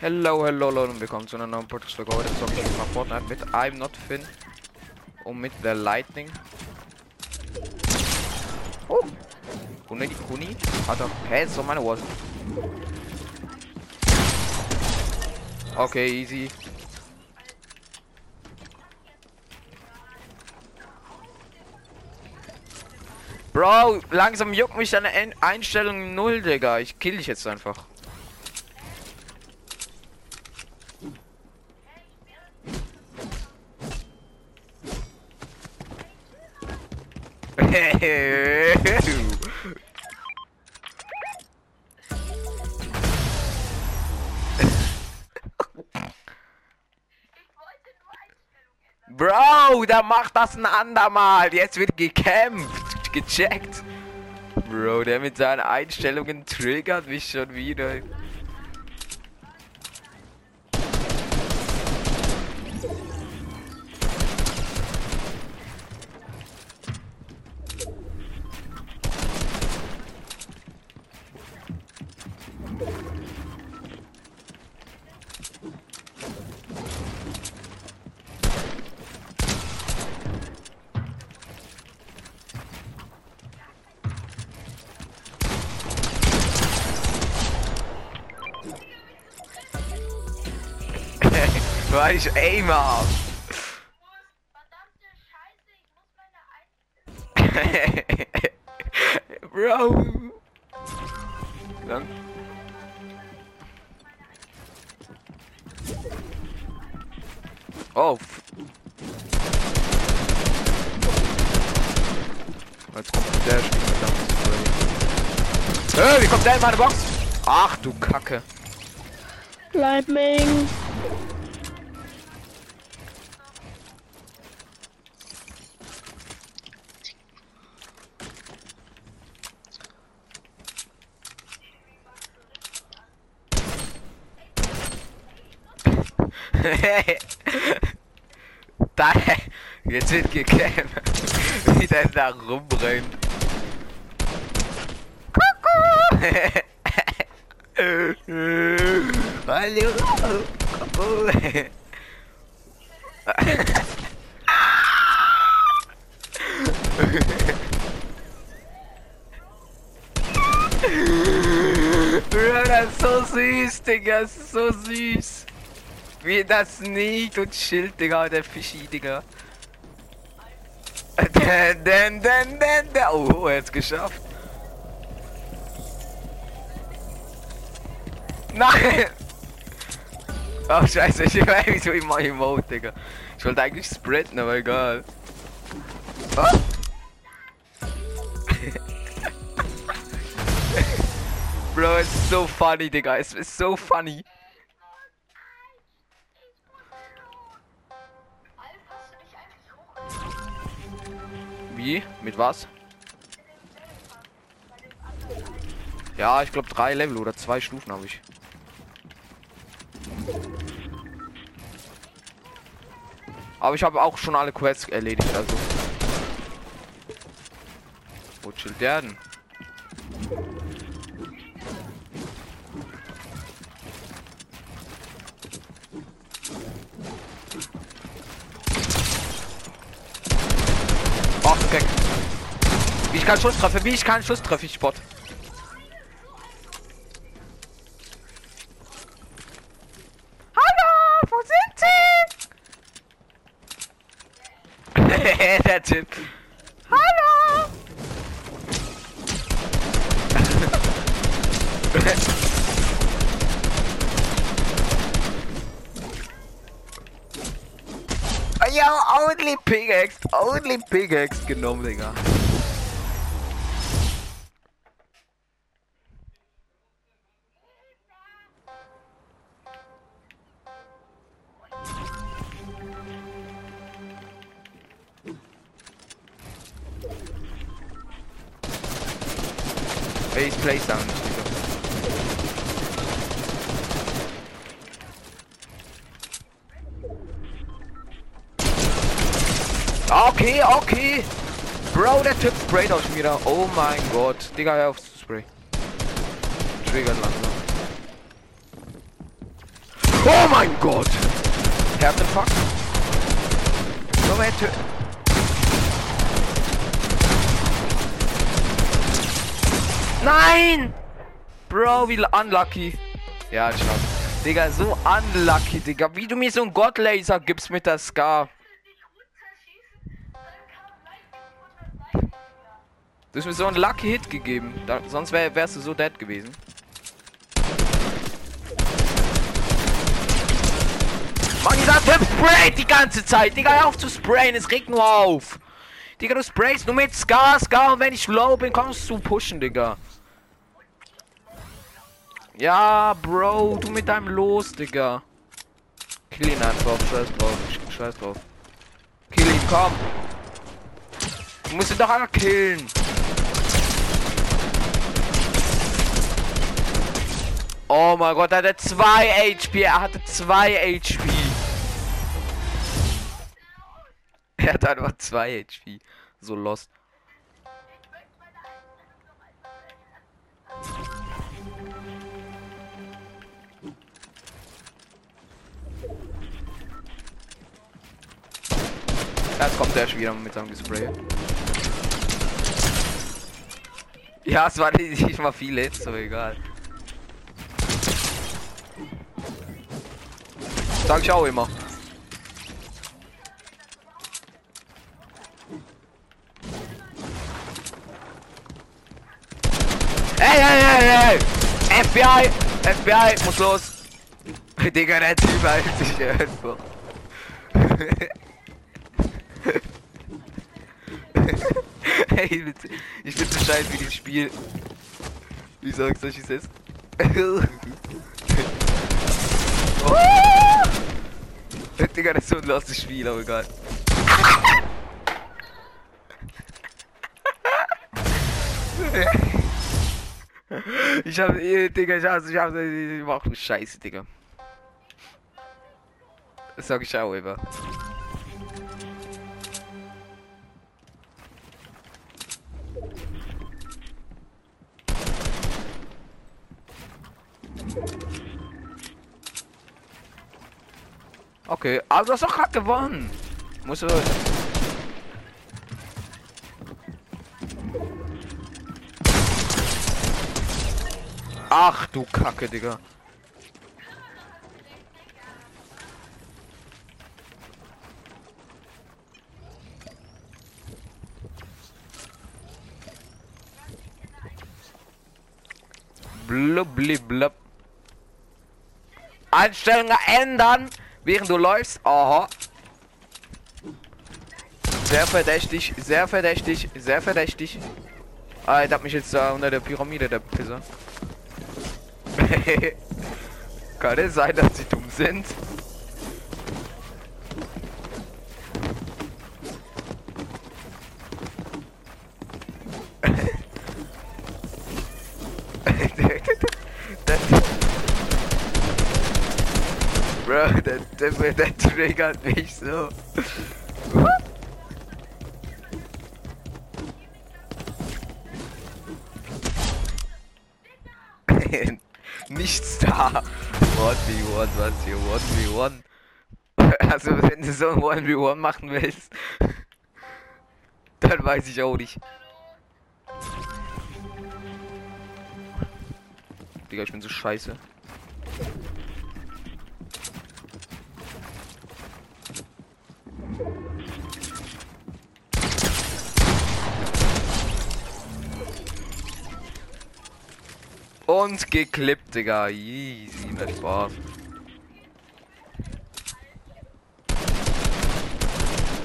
Hello, hello, Leute und willkommen zu einer neuen Podcast-Folge. Heute zocke ich mal Fortnite mit I'm Not Finn und mit der Lightning. Oh! Kuni, Kuni? Hat er. Hä, ist doch meine Wall. Okay, easy. Bro, langsam juckt mich deine Ein Einstellung null, Digga. Ich kill dich jetzt einfach. Bro, der macht das ein andermal. Jetzt wird gekämpft, gecheckt. Bro, der mit seinen Einstellungen triggert mich schon wieder. Weil ich aim hab. Verdammte Scheiße, ich muss meine Bro. Dann. Oh. Jetzt kommt der verdammt. Hey, wie kommt der in meine Box? Ach du Kacke. Lightning. Da, jetzt wird gekämpft. Wie der da rumrennt. Hallo. Bro, das ist so süß, Digga, das ist so süß. Wie das nicht und chillt, Digga, der Fischi, Digga. Den, den, den, den, den. Oh, er hat's geschafft. Nein! Oh, scheiße, ich weiß wieso immer Emote, Digga. Ich wollte eigentlich sprinten, aber egal. Oh. Bro, it's so funny, Digga. Es ist so funny. Wie? Mit was? Ja, ich glaube drei Level oder zwei Stufen habe ich. Aber ich habe auch schon alle Quests erledigt, also. Wo chillt der denn? Oh, okay. Wie ich keinen Schuss treffe, wie ich keinen Schuss treffe, ich Spot. Hallo, wo sind Sie? Der Typ. Hallo. Ja, only pickaxe, only pickaxe genommen, Digga. Ich play down. Okay, okay. Bro, der Typ sprayt aus mir. Oh mein Gott. Digga, hör auf zu spray. Triggert langsam. Oh mein Gott! Herzinfarkt. Moment. Nein! Bro, wie unlucky. Ja, schau. Digga, so unlucky, Digga. Wie du mir so einen Godlaser gibst mit der Scar. Du hast mir so einen Lucky Hit gegeben. Da, sonst wär, wärst du so dead gewesen. Mann, dieser Typ sprayt die ganze Zeit. Digga, hör auf zu sprayen. Es regt nur auf. Digga, du sprayst nur mit Scar, Scar. Und wenn ich low bin, kommst du pushen, Digga. Ja, Bro, du mit deinem Los, Digga. Kill ihn einfach, scheiß drauf, scheiß drauf. Kill ihn, komm. Du musst ihn doch einfach killen. Oh mein Gott, er hatte 2 HP, er hatte 2 HP. Er hat einfach 2 HP. So lost. Jetzt kommt der wieder mit seinem Spray. Ja, es war nicht mal viele Hits, aber egal. Sag ich auch immer. Ey, ey, ey, ey! FBI! FBI, muss los! Digga, der Typ hält sich irgendwo. Ey. Ich bin so scheiße wie dieses Spiel. Wie sagst du, ich es? oh! Digga, das ist so ein lostes Spiel, aber egal. Ich hab, Digga, ich hab, ich hab, ich mach nur Scheiße, Digga. Das sag ich auch immer. Okay, du hast doch gerade gewonnen. Muss du. Ach du Kacke, Digga. Blub, blub, blub. Einstellungen ändern, während du läufst. Aha. Sehr verdächtig, sehr verdächtig, sehr verdächtig. Ah, der hat mich jetzt da unter der Pyramide, der Pisser. Kann es sein, dass sie dumm sind? Bro, der, der, der triggert mich so. Nichts da. 1v1, was hier? 1v1. Also, wenn du so ein 1v1 machen willst, dann weiß ich auch nicht. Digga, ich bin so scheiße. Und geklippt, Digga. Easy, mehr Spaß.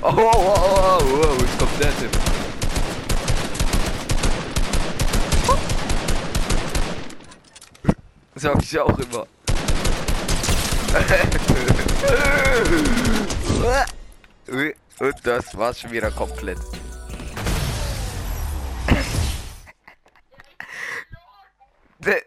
Oh, oh, oh, oh, oh, oh, jetzt kommt der Typ. Sag ich auch immer. Und das war's schon wieder komplett. The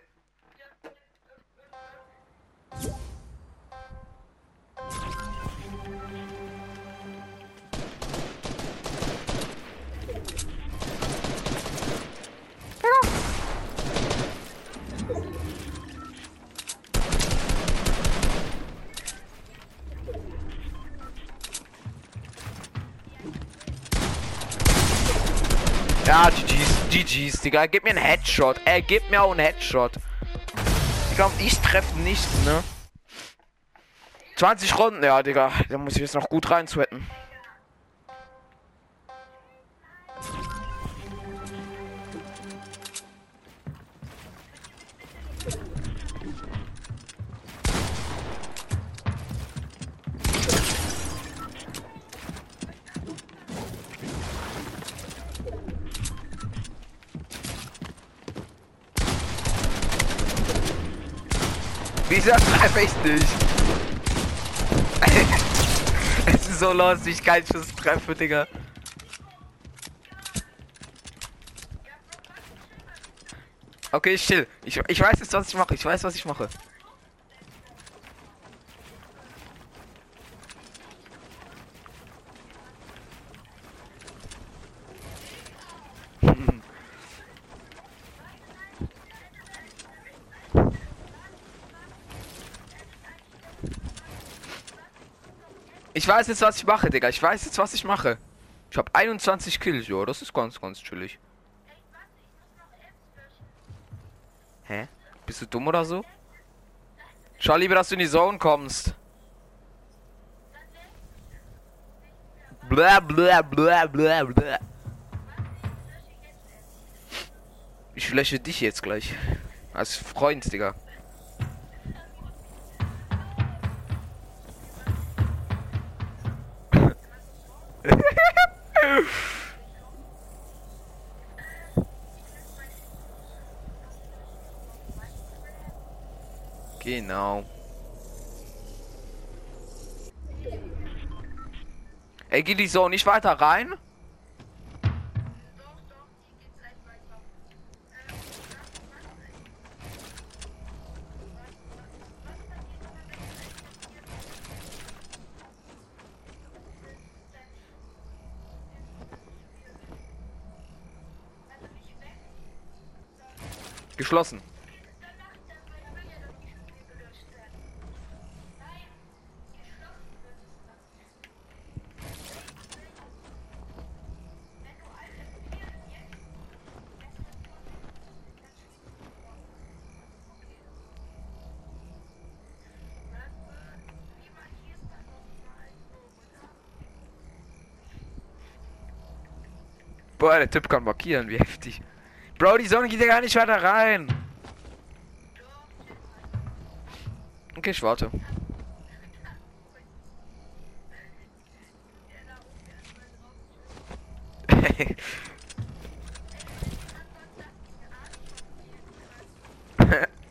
Ah, GG's. GG's, Digga. Gib mir einen Headshot. Er gibt mir auch einen Headshot. Digga, und ich treffe nicht, ne? 20 Runden, ja, Digga. Da muss ich jetzt noch gut rein sweaten. Wieso treffe ich nicht? es ist so los, wie ich keinen Schuss treffe, Digga. Okay, chill. Ich, ich weiß jetzt, was ich mache. Ich weiß, was ich mache. Ich weiß jetzt, was ich mache, Digga. Ich weiß jetzt, was ich mache. Ich habe 21 Kills, jo. Das ist ganz, ganz chillig. Hä? Bist du dumm oder so? Schau lieber, dass du in die Zone kommst. Blah, blah, blah, blah, blah. Ich fläche dich jetzt gleich. Als Freund, Digga. Genau. Ey, geh die so nicht weiter rein? Geschlossen. Boah, der Typ kann markieren, wie heftig. Bro, die Sonne geht ja gar nicht weiter rein. Okay, ich warte.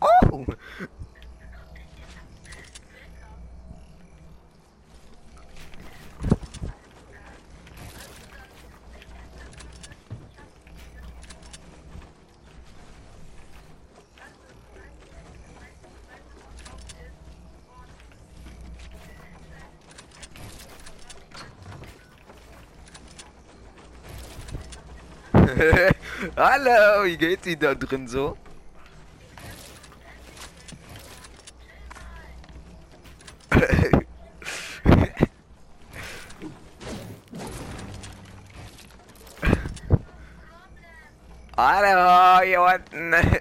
oh! Hallo, wie geht's Ihnen da drin so? Hallo, hier unten.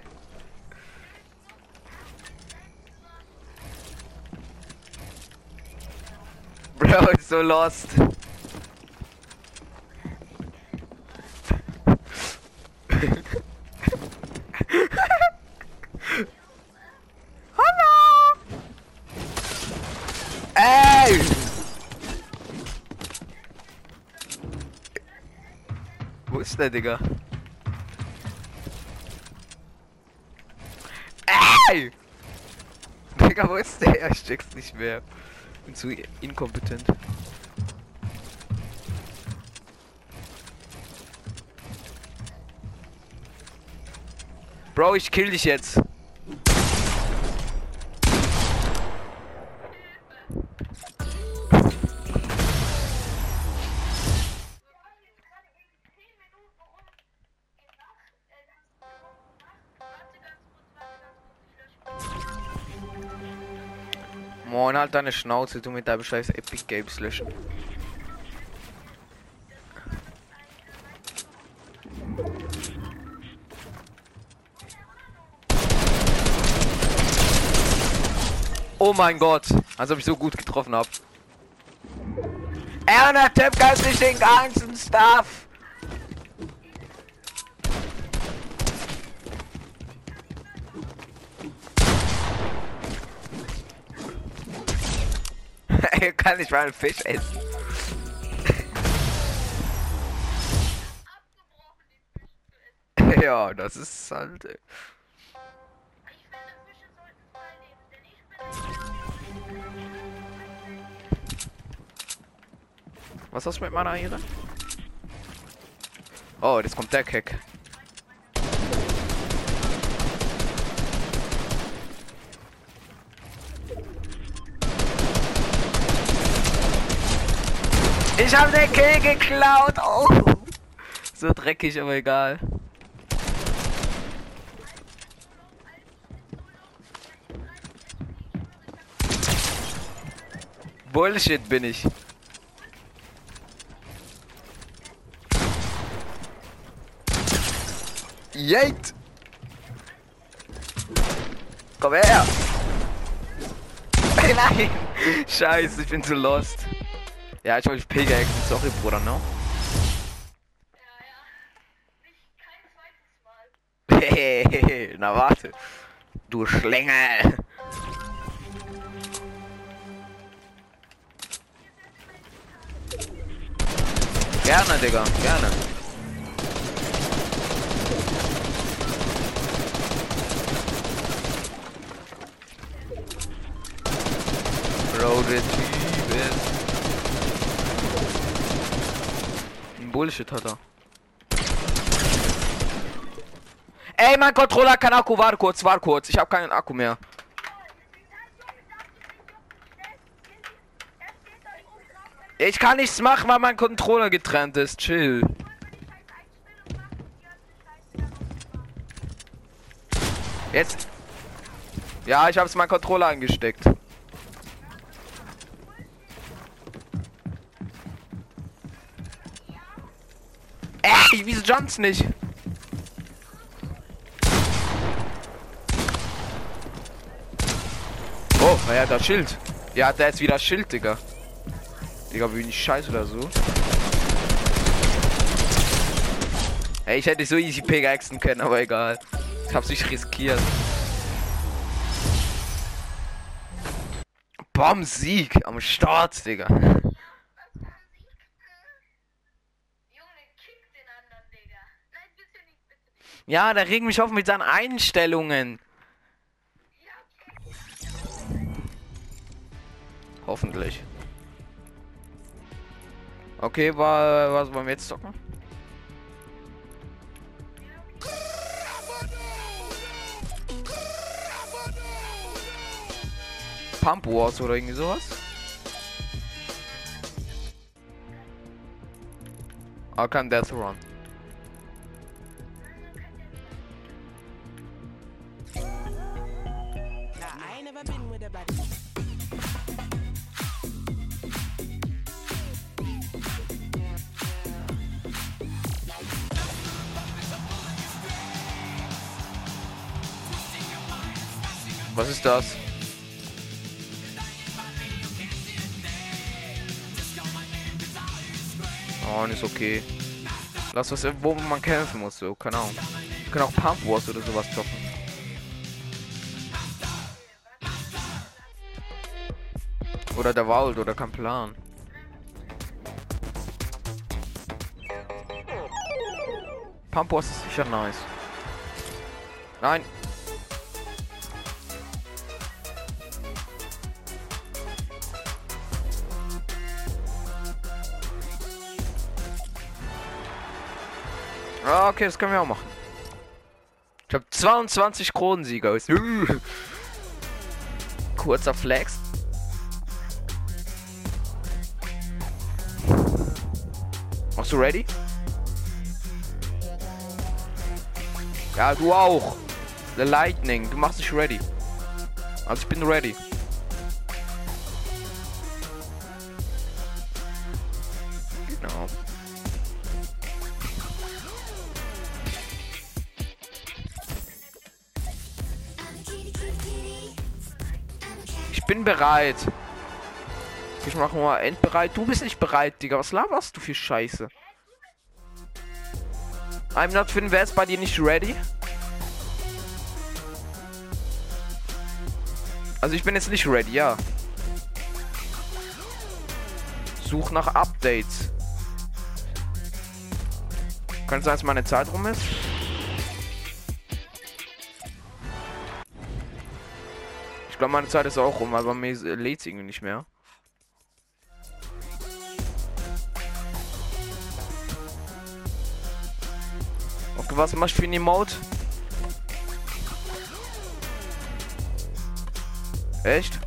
Bro, ist so lost. Hallo! Ey! Wo ist der, Digga? Ey! Digga, wo ist der? Ich check's nicht mehr. Bin zu inkompetent. Bro, ich kill dich jetzt. Moin, halt deine Schnauze, du mit deinem scheiß Epic Games löschen. Oh mein Gott, als ob ich so gut getroffen habe. Er der Typ kann sich den ganzen Stuff. Er kann nicht mal einen Fisch essen. ja, das ist halt. Was hast du mit meiner Ehre? Oh, jetzt kommt der Keck. Ich habe den Kill geklaut. Oh. So dreckig, aber egal. Bullshit bin ich. Yeit! Komm her! Nein! Scheiße, ich bin zu lost. Ja, ich wollte Pickaxe. Sorry, Bruder, ne? Ja, ja. Nicht kein zweites Mal. Hehehe, na warte. Du Schlängel! Gerne, Digga, gerne. Road Bullshit hat er. Ey, mein Controller keinen Akku. Warte kurz, warte kurz. Ich habe keinen Akku mehr. Ich kann nichts machen, weil mein Controller getrennt ist. Chill. Jetzt. Ja, ich habe es meinen Controller angesteckt. Ey, wieso jumps nicht? Oh, hat das Schild. Ja, der ist wieder Schild, Digga. Digga, bin ich scheiße oder so? Ey, ich hätte so easy pickaxen können, aber egal. Ich hab's nicht riskiert. Bam, Sieg am Start, Digga. Ja, der regt mich auf mit seinen Einstellungen. Hoffentlich. Okay, war, was wollen wir jetzt zocken? Pump Wars oder irgendwie sowas? Arkham Death Run. Was ist das? Oh, ist okay. Lass was, wo man kämpfen muss, so, keine Ahnung. Wir können auch Pump Wars oder sowas zocken. Oder der Wald oder kein Plan. Pump Wars ist sicher nice. Nein, Ah, okay, das können wir auch machen. Ich habe 22 Kronensieger. Kurzer Flex. Machst du ready? Ja, du auch. The Lightning, du machst dich ready. Also ich bin ready. Bin bereit. Ich mache mal endbereit. Du bist nicht bereit, Digga. Was laberst du für Scheiße? I'm not Finn, wer ist bei dir nicht ready? Also ich bin jetzt nicht ready, ja. Such nach Updates. Kann sein, dass meine Zeit rum ist? Glaube, meine Zeit ist auch rum, aber mir lädt es irgendwie nicht mehr. Okay, was machst du für ein Emote? Echt?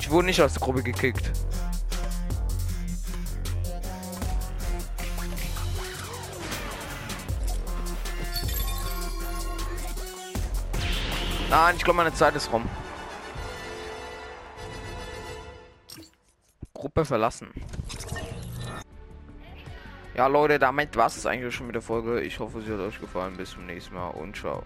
Ich wurde nicht aus der Gruppe gekickt. Nein, ich glaube, meine Zeit ist rum. Gruppe verlassen. Ja, Leute, damit war es eigentlich schon mit der Folge. Ich hoffe, sie hat euch gefallen. Bis zum nächsten Mal und ciao.